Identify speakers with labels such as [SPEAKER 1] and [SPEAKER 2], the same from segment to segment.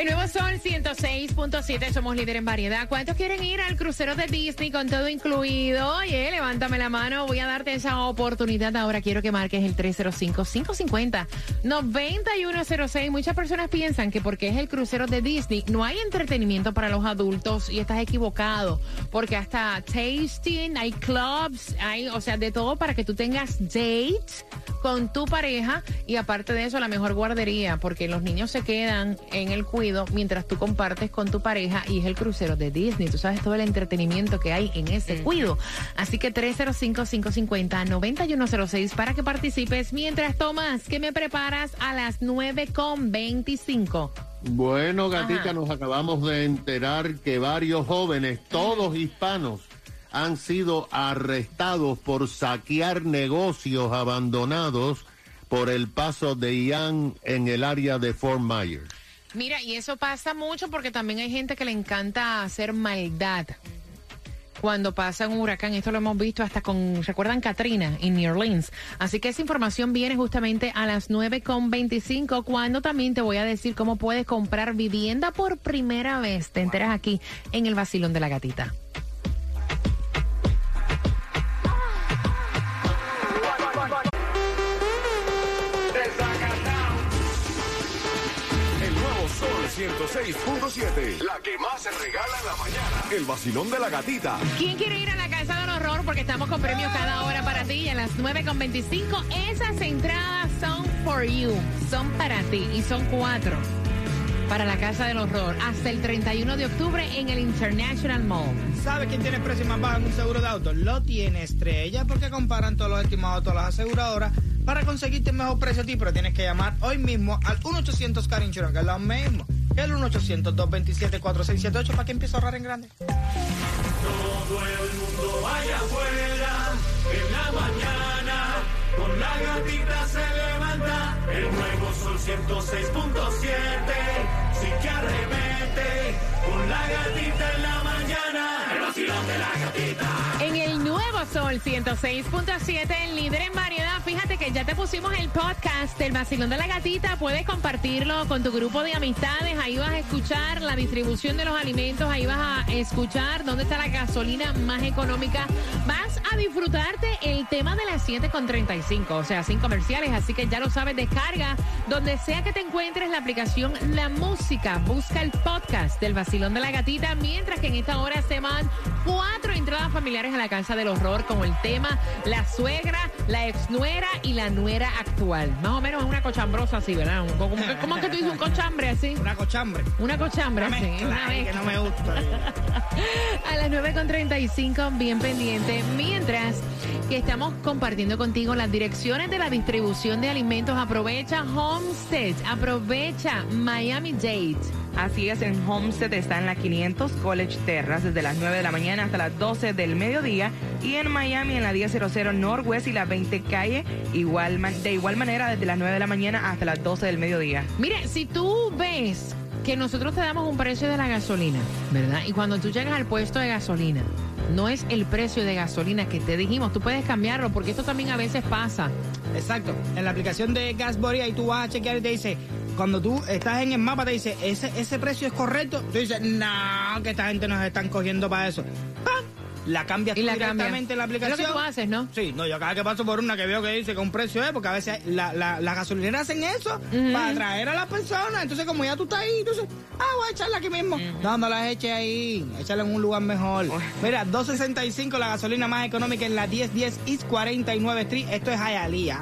[SPEAKER 1] El nuevo Sol 106.7, somos líder en variedad. ¿Cuántos quieren ir al crucero de Disney con todo incluido? Oye, levántame la mano, voy a darte esa oportunidad. Ahora quiero que marques el 305-550-9106. Muchas personas piensan que porque es el crucero de Disney no hay entretenimiento para los adultos y estás equivocado. Porque hasta tasting, hay clubs, hay, o sea, de todo para que tú tengas dates con tu pareja y aparte de eso la mejor guardería porque los niños se quedan en el mientras tú compartes con tu pareja y es el crucero de Disney. Tú sabes todo el entretenimiento que hay en ese cuido. Así que 305-550-9106 para que participes mientras tomas que me preparas a las 9.25.
[SPEAKER 2] Bueno, gatita,
[SPEAKER 1] Ajá.
[SPEAKER 2] nos acabamos de enterar que varios jóvenes, todos hispanos, han sido arrestados por saquear negocios abandonados por el paso de Ian en el área de Fort Myers.
[SPEAKER 1] Mira, y eso pasa mucho porque también hay gente que le encanta hacer maldad. Cuando pasa un huracán, esto lo hemos visto hasta con, ¿recuerdan Katrina en New Orleans? Así que esa información viene justamente a las 9.25, cuando también te voy a decir cómo puedes comprar vivienda por primera vez. Te enteras aquí en el vacilón de la gatita.
[SPEAKER 3] 106.7. La que más se regala en la mañana. El vacilón de la gatita.
[SPEAKER 1] ¿Quién quiere ir a la Casa del Horror? Porque estamos con premios cada hora para ti y a las 9.25 esas entradas son for you, son para ti y son cuatro para la Casa del Horror hasta el 31 de octubre en el International Mall.
[SPEAKER 4] ¿Sabe quién tiene el precio más bajo en un seguro de auto? Lo tiene Estrella porque comparan todos los estimados todas las aseguradoras para conseguirte el mejor precio a ti, pero tienes que llamar hoy mismo al 1-800 Car Insurance, que es lo mismo el 1-800-227-4678 para que empiece a ahorrar en grande.
[SPEAKER 5] Todo el mundo vaya afuera en la mañana. Con la gatita se levanta. El nuevo sol 106.7. Sí que arremete. Con la gatita en la mañana. El vacilón de la gatita.
[SPEAKER 1] Sol 106.7, el líder en variedad. Fíjate que ya te pusimos el podcast del vacilón de la gatita. Puedes compartirlo con tu grupo de amistades. Ahí vas a escuchar la distribución de los alimentos. Ahí vas a escuchar dónde está la gasolina más económica. Vas a disfrutarte el tema de las 7.35, o sea, sin comerciales. Así que ya lo sabes, descarga donde sea que te encuentres la aplicación La Música. Busca el podcast del vacilón de la gatita. Mientras que en esta hora se van cuatro entradas familiares a la casa del horror con el tema La suegra, la exnuera y la nuera actual. Más o menos una cochambrosa así, ¿verdad? Un- ¿Cómo, que- cómo es que tú dices un cochambre así?
[SPEAKER 4] Una cochambre.
[SPEAKER 1] Una cochambre
[SPEAKER 4] Una
[SPEAKER 1] así. una
[SPEAKER 4] ahí que no me gusta.
[SPEAKER 1] a las 9.35, bien pendiente. Mientras que estamos compartiendo contigo las direcciones de la distribución de alimentos, aprovecha Homestead, aprovecha Miami Dade.
[SPEAKER 6] Así es, en Homestead está en la 500 College Terrace desde las 9 de la mañana hasta las 12 del mediodía y en Miami en la 1000 Northwest y la 20 calle igual de igual manera desde las 9 de la mañana hasta las 12 del mediodía.
[SPEAKER 1] Mire, si tú ves que nosotros te damos un precio de la gasolina, ¿verdad? Y cuando tú llegas al puesto de gasolina, no es el precio de gasolina que te dijimos, tú puedes cambiarlo porque esto también a veces pasa.
[SPEAKER 4] Exacto. En la aplicación de Gasbody ahí tú vas a chequear y te dice, cuando tú estás en el mapa te dice, ese, ese precio es correcto. Tú dices, no, que esta gente nos están cogiendo para eso. ¡Pam! La cambias
[SPEAKER 1] Y
[SPEAKER 4] tú
[SPEAKER 1] la
[SPEAKER 4] directamente
[SPEAKER 1] cambias.
[SPEAKER 4] en la
[SPEAKER 1] Es lo que
[SPEAKER 4] aplicación.
[SPEAKER 1] tú haces, ¿no?
[SPEAKER 4] Sí, no, yo cada que paso por una que veo que dice que un precio es, porque a veces la- la- las gasolineras hacen eso para atraer a las personas. Entonces, como ya tú estás ahí, entonces, ah, voy a echarla aquí mismo. No, no las eches ahí, échala en un lugar mejor. Mira, 2.65 la gasolina más económica en la 1010 East 49 Street. Esto es Hialeah.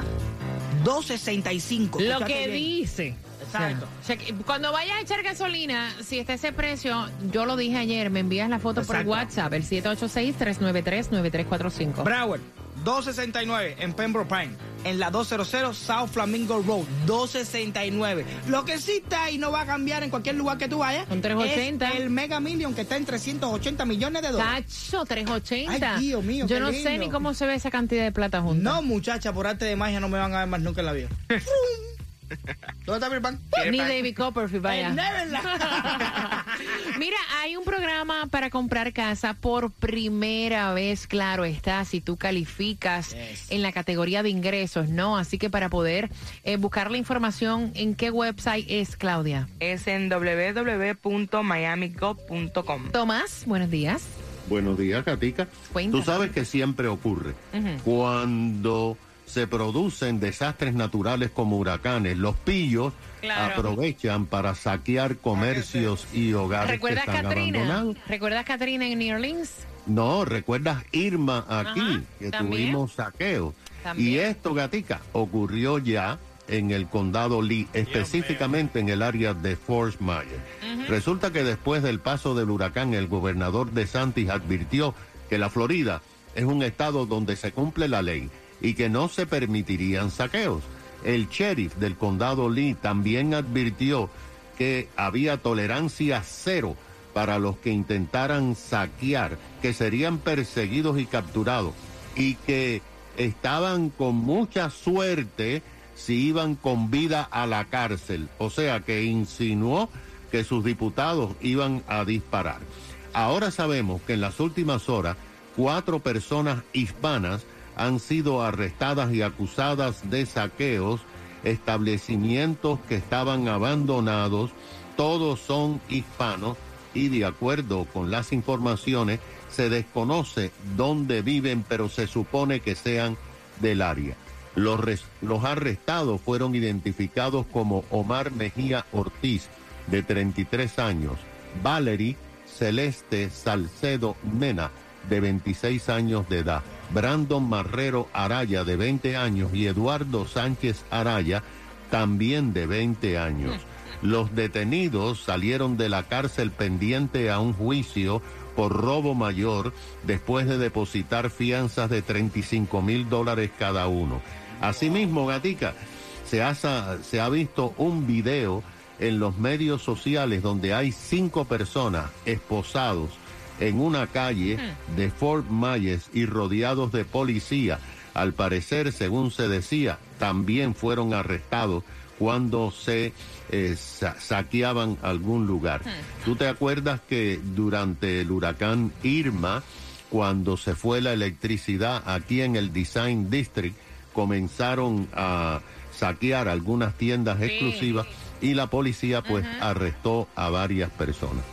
[SPEAKER 4] 2.65.
[SPEAKER 1] Lo que
[SPEAKER 4] bien.
[SPEAKER 1] dice.
[SPEAKER 4] Exacto.
[SPEAKER 1] O sea, que cuando vayas a echar gasolina, si está ese precio, yo lo dije ayer, me envías la foto
[SPEAKER 4] Exacto.
[SPEAKER 1] por WhatsApp, el 786-393-9345.
[SPEAKER 4] Broward, 269 en Pembroke Pine. En la 200 South Flamingo Road, 269. Lo que sí está y no va a cambiar en cualquier lugar que tú vayas.
[SPEAKER 1] Un 380.
[SPEAKER 4] Es el Mega Million que está en 380 millones de dólares.
[SPEAKER 1] Tacho, 380.
[SPEAKER 4] Ay, Dios mío,
[SPEAKER 1] Yo no sé ni cómo se ve esa cantidad de plata junta.
[SPEAKER 4] No, muchacha, por arte de magia no me van a ver más nunca en la vida. ¿Dónde está mi pan?
[SPEAKER 1] Ni David Copperfield, vaya. Mira, hay un programa para comprar casa por primera vez, claro está, si tú calificas
[SPEAKER 4] Yes.
[SPEAKER 1] en la categoría de ingresos, ¿no? Así que para poder eh, buscar la información, ¿en qué website es, Claudia?
[SPEAKER 6] Es en www.miamigov.com.
[SPEAKER 1] Tomás, buenos días.
[SPEAKER 2] Buenos días, Katica.
[SPEAKER 1] Cuéntame.
[SPEAKER 2] Tú sabes que siempre ocurre. Cuando se producen desastres naturales como huracanes, los pillos
[SPEAKER 1] Claro.
[SPEAKER 2] aprovechan para saquear comercios y hogares que
[SPEAKER 1] ¿Recuerdas
[SPEAKER 2] están
[SPEAKER 1] Katrina?
[SPEAKER 2] abandonados.
[SPEAKER 1] ¿Recuerdas Katrina en New Orleans?
[SPEAKER 2] No, ¿recuerdas Irma aquí?
[SPEAKER 1] Ajá,
[SPEAKER 2] que
[SPEAKER 1] también.
[SPEAKER 2] tuvimos saqueos.
[SPEAKER 1] También.
[SPEAKER 2] Y esto, Gatica, ocurrió ya en el condado Lee, específicamente en el área de Fort Myers. Resulta que después del paso del huracán, el gobernador de Santis advirtió que la Florida es un estado donde se cumple la ley y que no se permitirían saqueos. El sheriff del condado Lee también advirtió que había tolerancia cero para los que intentaran saquear, que serían perseguidos y capturados y que estaban con mucha suerte si iban con vida a la cárcel. O sea que insinuó que sus diputados iban a disparar. Ahora sabemos que en las últimas horas cuatro personas hispanas han sido arrestadas y acusadas de saqueos, establecimientos que estaban abandonados, todos son hispanos y de acuerdo con las informaciones se desconoce dónde viven, pero se supone que sean del área. Los, los arrestados fueron identificados como Omar Mejía Ortiz, de 33 años, Valerie Celeste Salcedo Mena, de 26 años de edad, Brandon Marrero Araya, de 20 años, y Eduardo Sánchez Araya, también de 20 años. Los detenidos salieron de la cárcel pendiente a un juicio por robo mayor después de depositar fianzas de 35 mil dólares cada uno. Asimismo, Gatica, se ha, se ha visto un video en los medios sociales donde hay cinco personas esposados en una calle de Fort Myers y rodeados de policía. Al parecer, según se decía, también fueron arrestados cuando se eh, sa- saqueaban algún lugar. ¿Tú te acuerdas que durante el huracán Irma, cuando se fue la electricidad aquí en el Design District, comenzaron a saquear algunas tiendas exclusivas y la policía pues arrestó a varias personas.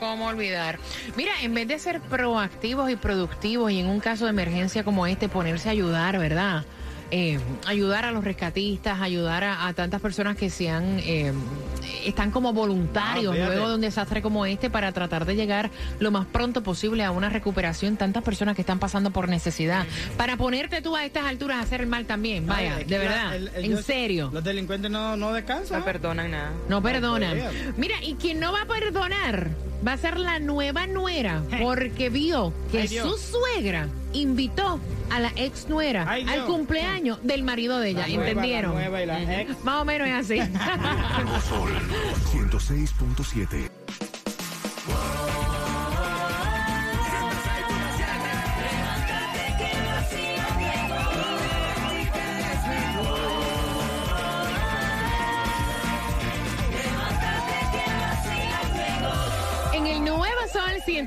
[SPEAKER 1] ¿Cómo olvidar? Mira, en vez de ser proactivos y productivos y en un caso de emergencia como este, ponerse a ayudar, ¿verdad? Eh, ayudar a los rescatistas, ayudar a, a tantas personas que sean, eh, están como voluntarios
[SPEAKER 4] Ah,
[SPEAKER 1] luego de un desastre como este para tratar de llegar lo más pronto posible a una recuperación. Tantas personas que están pasando por necesidad. Para ponerte tú a estas alturas a hacer el mal también, vaya,
[SPEAKER 4] Ay,
[SPEAKER 1] de
[SPEAKER 4] la-
[SPEAKER 1] verdad,
[SPEAKER 4] el-
[SPEAKER 1] en serio.
[SPEAKER 4] Los delincuentes no, no descansan.
[SPEAKER 6] No perdonan nada.
[SPEAKER 1] No perdonan. Mira, y quien no va a perdonar va a ser la nueva nuera, porque vio que
[SPEAKER 4] Ay,
[SPEAKER 1] su suegra invitó a la ex nuera
[SPEAKER 4] Ay,
[SPEAKER 1] al cumpleaños del marido de ella.
[SPEAKER 4] La nueva,
[SPEAKER 1] ¿Entendieron?
[SPEAKER 4] la nueva y la ex.
[SPEAKER 1] Más o menos es así.
[SPEAKER 3] Sol 106.7.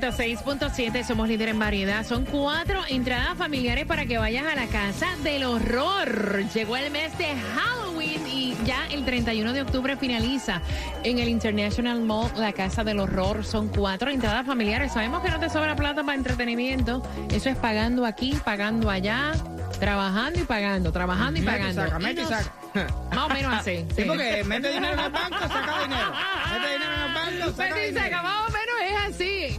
[SPEAKER 1] 106.7, somos líder en variedad. Son cuatro entradas familiares para que vayas a la casa del horror. Llegó el mes de Halloween y ya el 31 de octubre finaliza en el International Mall la casa del horror. Son cuatro entradas familiares. Sabemos que no te sobra plata para entretenimiento. Eso es pagando aquí, pagando allá, trabajando y pagando, trabajando y pagando.
[SPEAKER 4] saca, mete y
[SPEAKER 1] nos-
[SPEAKER 4] saca.
[SPEAKER 1] Más o menos así.
[SPEAKER 4] Sí,
[SPEAKER 1] sí.
[SPEAKER 4] porque mete dinero en el banco, saca dinero. Mete dinero en el banco, saca dinero.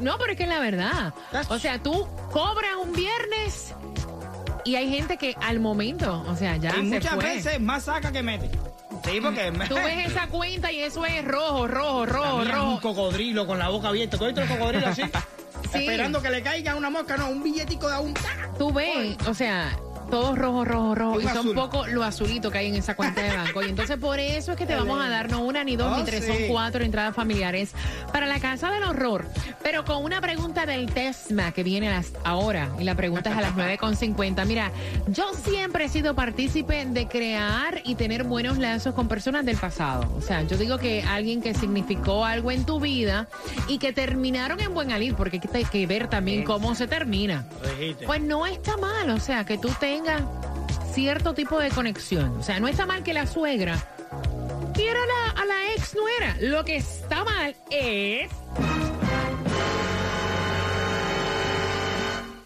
[SPEAKER 1] No, pero es que es la verdad. O sea, tú cobras un viernes y hay gente que al momento, o sea, ya
[SPEAKER 4] Y
[SPEAKER 1] se
[SPEAKER 4] muchas
[SPEAKER 1] fue.
[SPEAKER 4] veces más saca que mete. Sí, porque
[SPEAKER 1] Tú ves esa cuenta y eso es rojo, rojo, rojo,
[SPEAKER 4] Mira, un
[SPEAKER 1] rojo.
[SPEAKER 4] cocodrilo con la boca abierta. ¿Tú el cocodrilo así?
[SPEAKER 1] Sí.
[SPEAKER 4] Esperando que le caiga una mosca, no, un billetico de un...
[SPEAKER 1] Tú ves, o sea, todo rojo, rojo, rojo.
[SPEAKER 4] Un
[SPEAKER 1] Y son poco lo azulito que hay en esa cuenta de banco. Y entonces por eso es que te vamos a dar no una, ni dos,
[SPEAKER 4] Oh,
[SPEAKER 1] ni tres,
[SPEAKER 4] sí.
[SPEAKER 1] son cuatro entradas familiares para la casa del horror. Pero con una pregunta del TESMA que viene las- ahora. Y la pregunta es a las 9.50. Mira, yo siempre he sido partícipe de crear y tener buenos lazos con personas del pasado. O sea, yo digo que alguien que significó algo en tu vida y que terminaron en buen alid, porque hay que- ver también cómo se termina. Pues no está mal, o sea, que tú tengas cierto tipo de conexión. O sea, no está mal que la suegra quiera a la, a la ex nuera. Lo que está mal es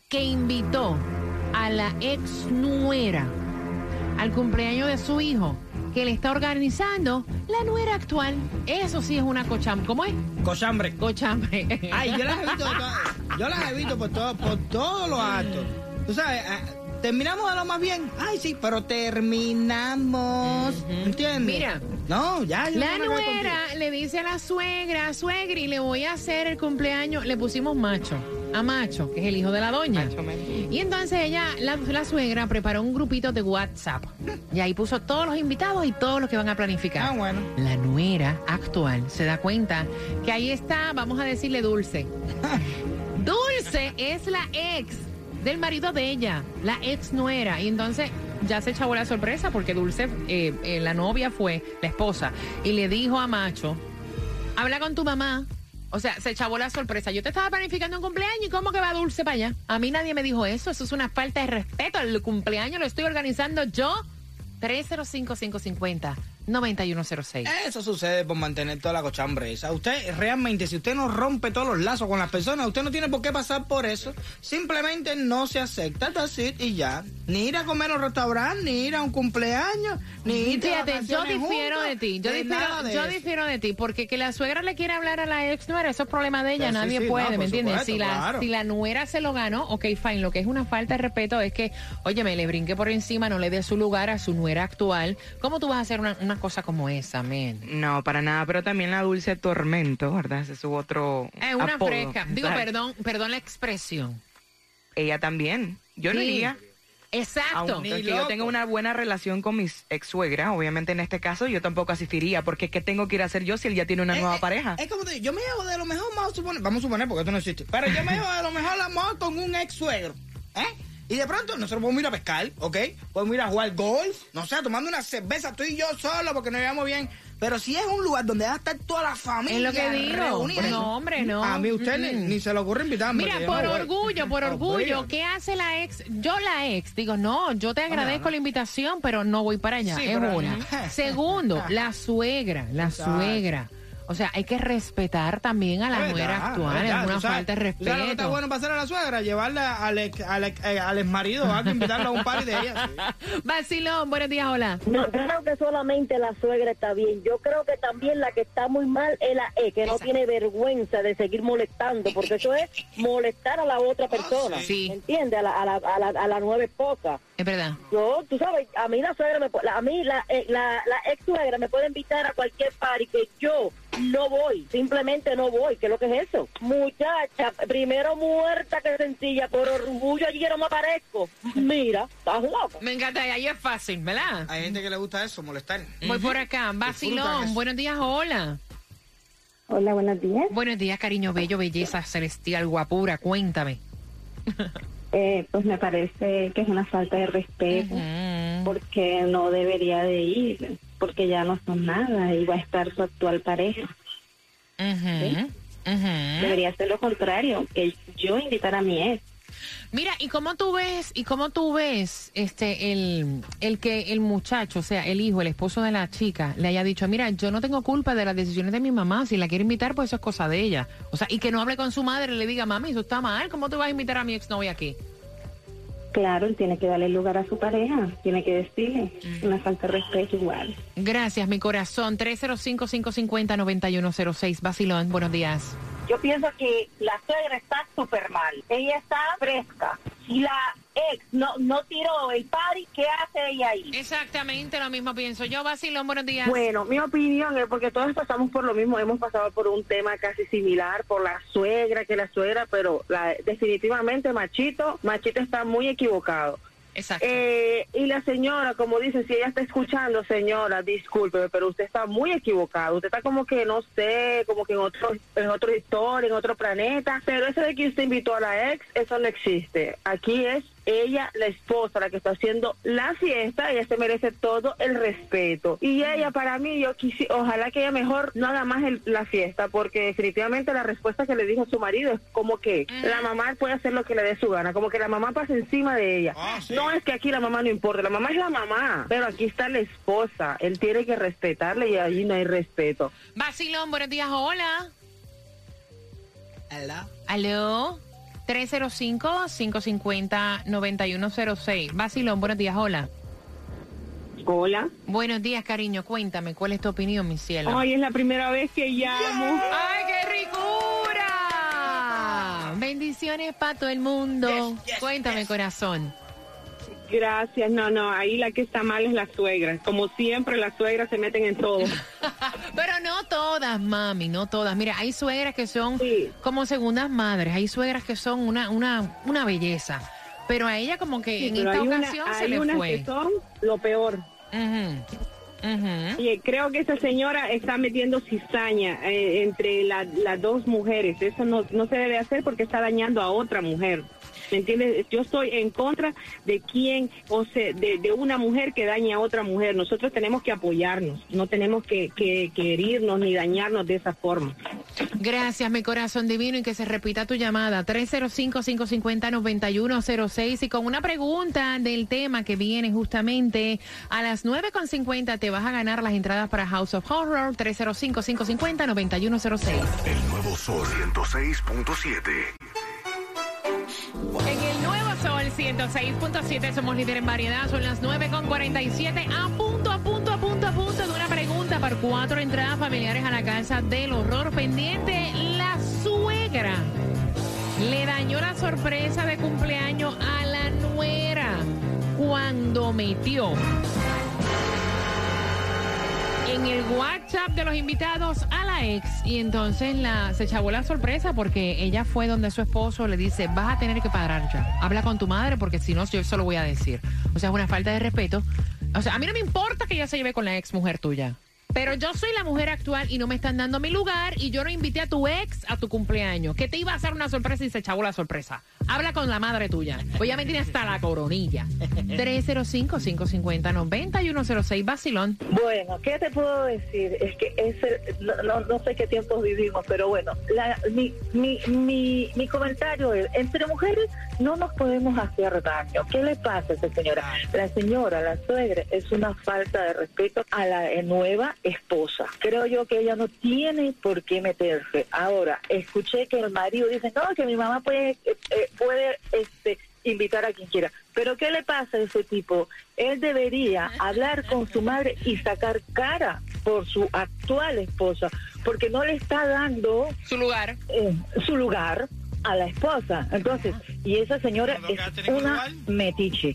[SPEAKER 1] que invitó a la ex nuera al cumpleaños de su hijo que le está organizando la nuera actual. Eso sí es una cocham. ¿Cómo es?
[SPEAKER 4] Cochambre.
[SPEAKER 1] Cochambre.
[SPEAKER 4] Ay, yo las he visto, de todas- yo las por, todo- por todos los actos. Tú sabes, ah, terminamos de lo más bien. Ay, sí, pero terminamos. ¿Entiendes?
[SPEAKER 1] Mira.
[SPEAKER 4] No, ya. yo
[SPEAKER 1] La
[SPEAKER 4] no
[SPEAKER 1] nuera le dice a la suegra, y le voy a hacer el cumpleaños. Le pusimos macho, a macho, que es el hijo de la doña.
[SPEAKER 6] Macho.
[SPEAKER 1] Y entonces ella, la, la suegra, preparó un grupito de WhatsApp. Y ahí puso todos los invitados y todos los que van a planificar.
[SPEAKER 4] Ah, bueno.
[SPEAKER 1] La nuera actual se da cuenta que ahí está, vamos a decirle Dulce. Dulce es la ex del marido de ella, la ex nuera. Y entonces ya se echó la sorpresa porque Dulce, eh, eh, la novia fue la esposa, y le dijo a Macho, habla con tu mamá. O sea, se echó la sorpresa. Yo te estaba planificando un cumpleaños y ¿cómo que va Dulce para allá? A mí nadie me dijo eso. Eso es una falta de respeto. El cumpleaños lo estoy organizando yo. 305-550-9106.
[SPEAKER 4] Eso sucede por mantener toda la cochambre esa. Usted realmente, si usted no rompe todos los lazos con las personas, usted no tiene por qué pasar por eso. Simplemente no se acepta, that's it, y ya. Ni ir a comer a un restaurante, ni ir a un cumpleaños, ni ir de
[SPEAKER 1] Fíjate, yo difiero de ti, yo
[SPEAKER 4] ni
[SPEAKER 1] difiero,
[SPEAKER 4] de
[SPEAKER 1] yo
[SPEAKER 4] eso.
[SPEAKER 1] difiero de ti, porque que la suegra le quiera hablar a la ex nuera, eso es problema de ella,
[SPEAKER 4] Sí,
[SPEAKER 1] nadie
[SPEAKER 4] sí,
[SPEAKER 1] puede,
[SPEAKER 4] no,
[SPEAKER 1] ¿me entiendes?
[SPEAKER 4] supuesto,
[SPEAKER 1] si, la,
[SPEAKER 4] claro.
[SPEAKER 1] si la nuera se lo ganó, ok, fine, lo que es una falta de respeto es que, oye, me le brinque por encima, no le dé su lugar a su nuera actual, ¿cómo tú vas a hacer una, una cosa como esa, men?
[SPEAKER 6] No, para nada, pero también la dulce tormento, ¿verdad? Ese es su otro.
[SPEAKER 1] Es una
[SPEAKER 6] apodo.
[SPEAKER 1] fresca, digo, perdón, perdón la expresión.
[SPEAKER 6] Ella también. Yo no iría.
[SPEAKER 1] Exacto.
[SPEAKER 6] Aunque
[SPEAKER 4] Ni
[SPEAKER 6] yo tenga una buena relación con mis ex suegra, obviamente en este caso yo tampoco asistiría, porque ¿qué tengo que ir a hacer yo si él ya tiene una nueva pareja?
[SPEAKER 4] Es como te digo, yo me llevo de lo mejor, vamos a suponer, vamos a suponer porque esto no existe, pero yo me llevo de lo mejor amor con un ex suegro, ¿eh? Y de pronto nosotros podemos ir a pescar, ¿ok? Podemos ir a jugar golf, no sé, tomando una cerveza tú y yo solo porque nos llevamos bien. Pero si es un lugar donde va a estar toda la familia
[SPEAKER 1] Es lo que digo. No, hombre, no.
[SPEAKER 4] A mí usted ni, ni se le ocurre invitarme.
[SPEAKER 1] Mira, por
[SPEAKER 4] no
[SPEAKER 1] orgullo, por orgullo. ¿qué hace la ex? Yo la ex, digo, no, yo te agradezco
[SPEAKER 4] no.
[SPEAKER 1] la invitación, pero no voy para allá,
[SPEAKER 4] Sí,
[SPEAKER 1] es una. Segundo, la suegra, la
[SPEAKER 4] Exacto.
[SPEAKER 1] suegra. O sea, hay que respetar también a la
[SPEAKER 4] verdad,
[SPEAKER 1] actual, es una
[SPEAKER 4] sabes-
[SPEAKER 1] falta de
[SPEAKER 4] tú sabes lo que está
[SPEAKER 1] respeto.
[SPEAKER 4] bueno para hacer a la suegra? Llevarla al ex, al ex, eh, al ex marido, hay que invitarla a un party de ella. sí.
[SPEAKER 1] Vacilón, buenos días, hola.
[SPEAKER 7] No, yo creo que solamente la suegra está bien. Yo creo que también la que está muy mal es la E, que no tiene vergüenza de seguir molestando, porque eso es molestar a la otra persona.
[SPEAKER 1] sí.
[SPEAKER 7] ¿Entiendes? A la, a, la, a, la, a la nueva esposa.
[SPEAKER 1] Es verdad.
[SPEAKER 7] Yo, tú sabes, a mí la suegra, me, a mí la, eh, la, la ex suegra me puede invitar a cualquier party que yo no voy, simplemente no voy. ¿Qué es lo que es eso? Muchacha, primero muerta que sencilla, por orgullo allí no me aparezco. Mira, estás loco.
[SPEAKER 1] Me encanta, ahí es fácil, ¿verdad?
[SPEAKER 4] Hay gente que le gusta eso, molestar.
[SPEAKER 1] Voy por acá. Vacilón, buenos días, hola.
[SPEAKER 7] Hola, buenos días.
[SPEAKER 1] Buenos días, cariño bello, belleza celestial, guapura, cuéntame.
[SPEAKER 8] Eh, pues me parece que es una falta de respeto porque no debería de ir porque ya no son nada y va a estar su actual pareja. Debería ser lo contrario, que yo invitar a mi ex.
[SPEAKER 1] Mira, ¿y cómo tú ves, y cómo tú ves este el, el que el muchacho, o sea, el hijo, el esposo de la chica, le haya dicho, mira, yo no tengo culpa de las decisiones de mi mamá, si la quiere invitar, pues eso es cosa de ella. O sea, y que no hable con su madre y le diga, mami, eso está mal, ¿cómo tú vas a invitar a mi exnovia aquí?
[SPEAKER 8] Claro, él tiene que darle lugar a su pareja, tiene que decirle una falta de respeto igual.
[SPEAKER 1] Gracias, mi corazón. 305-550-9106. Basilón, buenos días.
[SPEAKER 7] Yo pienso que la suegra está súper mal. Ella está fresca. Si la ex no, no tiró el party, ¿qué hace ella ahí?
[SPEAKER 1] Exactamente lo mismo pienso yo. Basilón, buenos días.
[SPEAKER 9] Bueno, mi opinión es porque todos pasamos por lo mismo, hemos pasado por un tema casi similar, por la suegra, que la suegra, pero la, definitivamente Machito, Machito está muy equivocado.
[SPEAKER 1] Exacto.
[SPEAKER 9] Eh, y la señora, como dice, si ella está escuchando, señora, discúlpeme, pero usted está muy equivocado. Usted está como que, no sé, como que en otro, en otra historia, en otro planeta. Pero eso de que usted invitó a la ex, eso no existe. Aquí es ella, la esposa, la que está haciendo la fiesta, ella se merece todo el respeto. Y ella, para mí, yo quisi, ojalá que ella mejor no haga más el- la fiesta, porque definitivamente la respuesta que le dijo su marido es como que la mamá puede hacer lo que le dé su gana, como que la mamá pasa encima de ella.
[SPEAKER 4] Ah, sí.
[SPEAKER 9] No es que aquí la mamá no importa, la mamá es la mamá, pero aquí está la esposa, él tiene que respetarle y allí no hay respeto.
[SPEAKER 1] Basilón, buenos días. Hola.
[SPEAKER 4] Hello.
[SPEAKER 1] Aló. 305-550-9106. Basilón, buenos días. Hola.
[SPEAKER 9] Hola.
[SPEAKER 1] Buenos días, cariño. Cuéntame, ¿cuál es tu opinión, mi cielo?
[SPEAKER 9] Ay, es la primera vez que llamo.
[SPEAKER 1] ¡Ay, qué ricura! Bendiciones para todo el mundo.
[SPEAKER 4] Yes, yes,
[SPEAKER 1] Cuéntame,
[SPEAKER 4] yes.
[SPEAKER 1] corazón.
[SPEAKER 9] Gracias, no, no, ahí la que está mal es la suegra. Como siempre, las suegras se meten en todo.
[SPEAKER 1] Pero no todas, mami, no todas. Mira, hay suegras que son
[SPEAKER 9] Sí.
[SPEAKER 1] como segundas madres, hay suegras que son una, una, una belleza. Pero a ella como que en esta
[SPEAKER 9] una-
[SPEAKER 1] ocasión se le fue.
[SPEAKER 9] que son lo peor. Y creo que esa señora está metiendo cizaña eh, entre la- las dos mujeres. Eso no, no se debe hacer porque está dañando a otra mujer. ¿Me entiendes? Yo estoy en contra de quien, o sea, de, de una mujer que daña a otra mujer. Nosotros tenemos que apoyarnos, no tenemos que, que, que herirnos ni dañarnos de esa forma.
[SPEAKER 1] Gracias, mi corazón divino, y que se repita tu llamada. 305-550-9106. Y con una pregunta del tema que viene justamente a las 9.50 te vas a ganar las entradas para House of Horror. 305-550-9106.
[SPEAKER 3] El nuevo Sol 106.7.
[SPEAKER 1] 106.7 somos líder en variedad. Son las 9.47. A punto, a punto, a punto, a punto de una pregunta por cuatro entradas familiares a la casa del horror pendiente. La suegra le dañó la sorpresa de cumpleaños a la nuera cuando metió el WhatsApp de los invitados a la ex y entonces la se chavó la sorpresa porque ella fue donde su esposo le dice vas a tener que parar ya habla con tu madre porque si no yo eso lo voy a decir o sea es una falta de respeto o sea a mí no me importa que ella se lleve con la ex mujer tuya pero yo soy la mujer actual y no me están dando mi lugar y yo no invité a tu ex a tu cumpleaños. Que te iba a hacer una sorpresa y se chavó la sorpresa. Habla con la madre tuya. Pues ya me tiene hasta la coronilla. 305-550-9106. Vacilón.
[SPEAKER 7] Bueno, ¿qué te puedo decir? Es que ese, no, no, no sé qué tiempos vivimos, pero bueno, la- mi, mi, mi, mi comentario es, entre mujeres no nos podemos hacer daño. ¿Qué le pasa a esa señora? La señora, la suegra, es una falta de respeto a la nueva esposa. Creo yo que ella no tiene por qué meterse. Ahora, escuché que el marido dice, no, que mi mamá puede, eh, eh, puede este, invitar a quien quiera. Pero ¿qué le pasa a ese tipo? Él debería hablar con su madre y sacar cara por su actual esposa, porque no le está dando
[SPEAKER 1] Su lugar.
[SPEAKER 7] eh, su lugar a la esposa. Entonces, y esa señora
[SPEAKER 4] ¿No tengo que
[SPEAKER 7] es una metiche.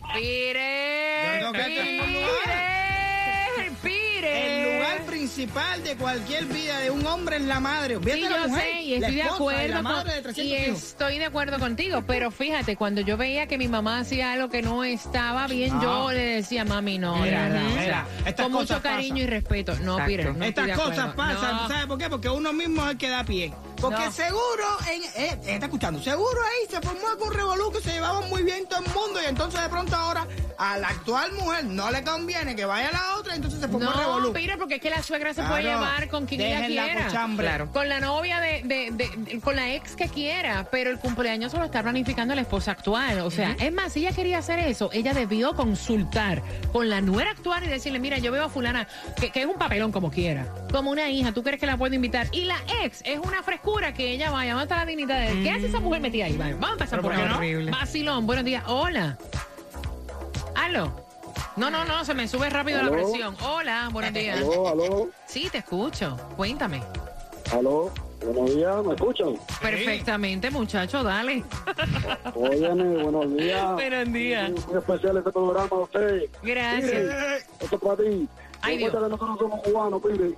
[SPEAKER 4] Principal de cualquier vida de un hombre es la madre.
[SPEAKER 1] Sí,
[SPEAKER 4] la
[SPEAKER 1] yo
[SPEAKER 4] mujer,
[SPEAKER 1] sé y estoy de
[SPEAKER 4] esposa
[SPEAKER 1] acuerdo
[SPEAKER 4] la madre de
[SPEAKER 1] con,
[SPEAKER 4] 300
[SPEAKER 1] y
[SPEAKER 4] hijos.
[SPEAKER 1] estoy de acuerdo contigo, pero fíjate, cuando yo veía que mi mamá hacía algo que no estaba bien, yo
[SPEAKER 4] Ah.
[SPEAKER 1] le decía, mami, no,
[SPEAKER 4] Mira,
[SPEAKER 1] no, no".
[SPEAKER 4] mira, estas
[SPEAKER 1] con mucho cariño
[SPEAKER 4] pasan.
[SPEAKER 1] y respeto. No,
[SPEAKER 6] Exacto.
[SPEAKER 1] Pire, no
[SPEAKER 4] Estas cosas pasan,
[SPEAKER 1] No.
[SPEAKER 4] ¿sabes por qué? Porque uno mismo es el que da pie. Porque
[SPEAKER 1] No.
[SPEAKER 4] seguro, en, eh, está escuchando, seguro ahí se formó algún revolú que se llevaban muy bien todo el mundo y entonces de pronto ahora a la actual mujer no le conviene que vaya a la otra, entonces se formó
[SPEAKER 1] No,
[SPEAKER 4] revolú.
[SPEAKER 1] mira, porque es que la suegra se puede llevar con quien ella quiera.
[SPEAKER 4] Claro.
[SPEAKER 1] Con la novia de, de- de- de- con la ex que quiera, pero el cumpleaños se lo está planificando la esposa actual. O sea, es más, si ella quería hacer eso, ella debió consultar con la nuera actual y decirle, mira, yo veo a fulana que, que es un papelón como quiera, como una hija, ¿tú crees que la puedo invitar? Y la ex es una frescura que ella vaya, ¿dónde está la dignidad de él? ¿Qué hace esa mujer metida ahí? Vamos a
[SPEAKER 6] Pero
[SPEAKER 1] por. Vacilón, buenos días. Hola. Aló. No, no, no, se me sube rápido la
[SPEAKER 10] Aló.
[SPEAKER 1] presión. Hola, buenos días.
[SPEAKER 10] Aló, aló,
[SPEAKER 1] Sí, te escucho. Cuéntame.
[SPEAKER 10] aló. Buenos días, ¿me escuchan?
[SPEAKER 1] Perfectamente, muchacho, dale.
[SPEAKER 10] Óyeme, buenos días.
[SPEAKER 1] Buenos días.
[SPEAKER 10] Muy especial este programa a.
[SPEAKER 1] Gracias.
[SPEAKER 10] Mire, esto es para ti.
[SPEAKER 1] Ay,
[SPEAKER 10] Recuerda
[SPEAKER 1] Dios.
[SPEAKER 10] que nosotros somos cubanos, pide.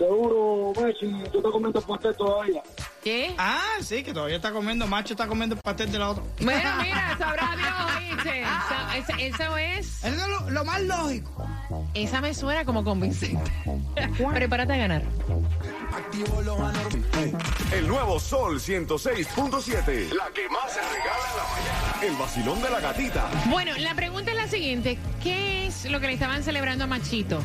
[SPEAKER 10] Seguro, Messi, tú te comiendo pastel todavía.
[SPEAKER 1] ¿Qué?
[SPEAKER 4] Ah, sí, que todavía está comiendo, macho está comiendo el pastel de la otra.
[SPEAKER 1] Bueno, mira, sabrá Dios, ¿oíste? Esa- esa- Eso es.
[SPEAKER 4] Es lo, lo más lógico.
[SPEAKER 1] Esa me suena como convincente. Prepárate a ganar.
[SPEAKER 3] El nuevo Sol 106.7. La que más se regala en la mañana. El vacilón de la gatita.
[SPEAKER 1] Bueno, la pregunta es la siguiente. ¿Qué es lo que le estaban celebrando a Machito?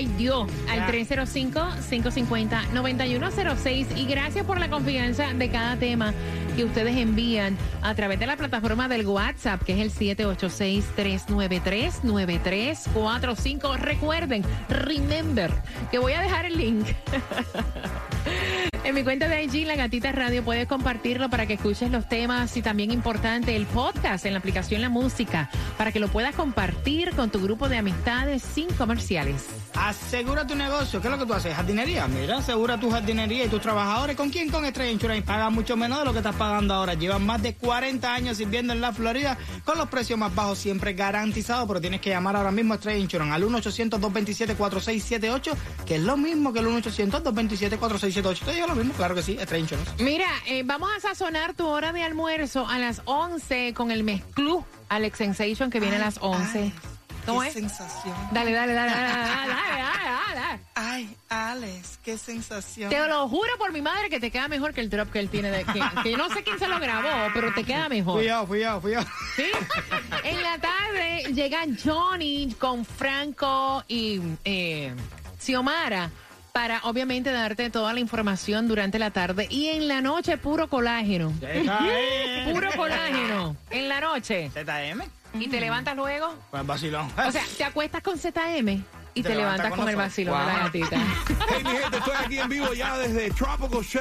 [SPEAKER 1] Ay Dios, al 305-550-9106 y gracias por la confianza de cada tema que ustedes envían a través de la plataforma del WhatsApp que es el 786-393-9345. Recuerden, remember, que voy a dejar el link En mi cuenta de IG, La Gatita Radio, puedes compartirlo para que escuches los temas y también importante el podcast en la aplicación La Música, para que lo puedas compartir con tu grupo de amistades sin comerciales.
[SPEAKER 4] Asegura tu negocio. ¿Qué es lo que tú haces? Jardinería. Mira, asegura tu jardinería y tus trabajadores. ¿Con quién? Con Estrella Insurance. Paga mucho menos de lo que estás pagando ahora. Llevan más de 40 años sirviendo en la Florida con los precios más bajos siempre garantizados. Pero tienes que llamar ahora mismo a Estrella Insurance al 1-800-227-4678, que es lo mismo que el 1-800-227-4678. Te digo lo mismo, claro que sí, Estrella Insurance.
[SPEAKER 1] Mira, eh, vamos a sazonar tu hora de almuerzo a las 11 con el mezclú Alex Sensation que viene a las 11. ¿Cómo
[SPEAKER 4] qué sensación.
[SPEAKER 1] Dale, dale, dale, dale, dale, dale.
[SPEAKER 4] Ay, Alex, qué sensación.
[SPEAKER 1] Te lo juro por mi madre que te queda mejor que el drop que él tiene. De, que, que no sé quién se lo grabó, pero te queda mejor.
[SPEAKER 4] Fui yo, fui yo, fui yo.
[SPEAKER 1] Sí. En la tarde llegan Johnny con Franco y eh, Xiomara para obviamente darte toda la información durante la tarde y en la noche puro colágeno. puro colágeno. En la noche.
[SPEAKER 4] ZM.
[SPEAKER 1] Y te levantas luego.
[SPEAKER 4] Pues vacilón.
[SPEAKER 1] O sea, te acuestas con ZM y te, levantas con, el
[SPEAKER 4] nosotros.
[SPEAKER 1] vacilón de la
[SPEAKER 6] Wow.
[SPEAKER 1] gatita.
[SPEAKER 3] Hey, mi gente, estoy aquí en vivo ya desde Tropical Chevrolet.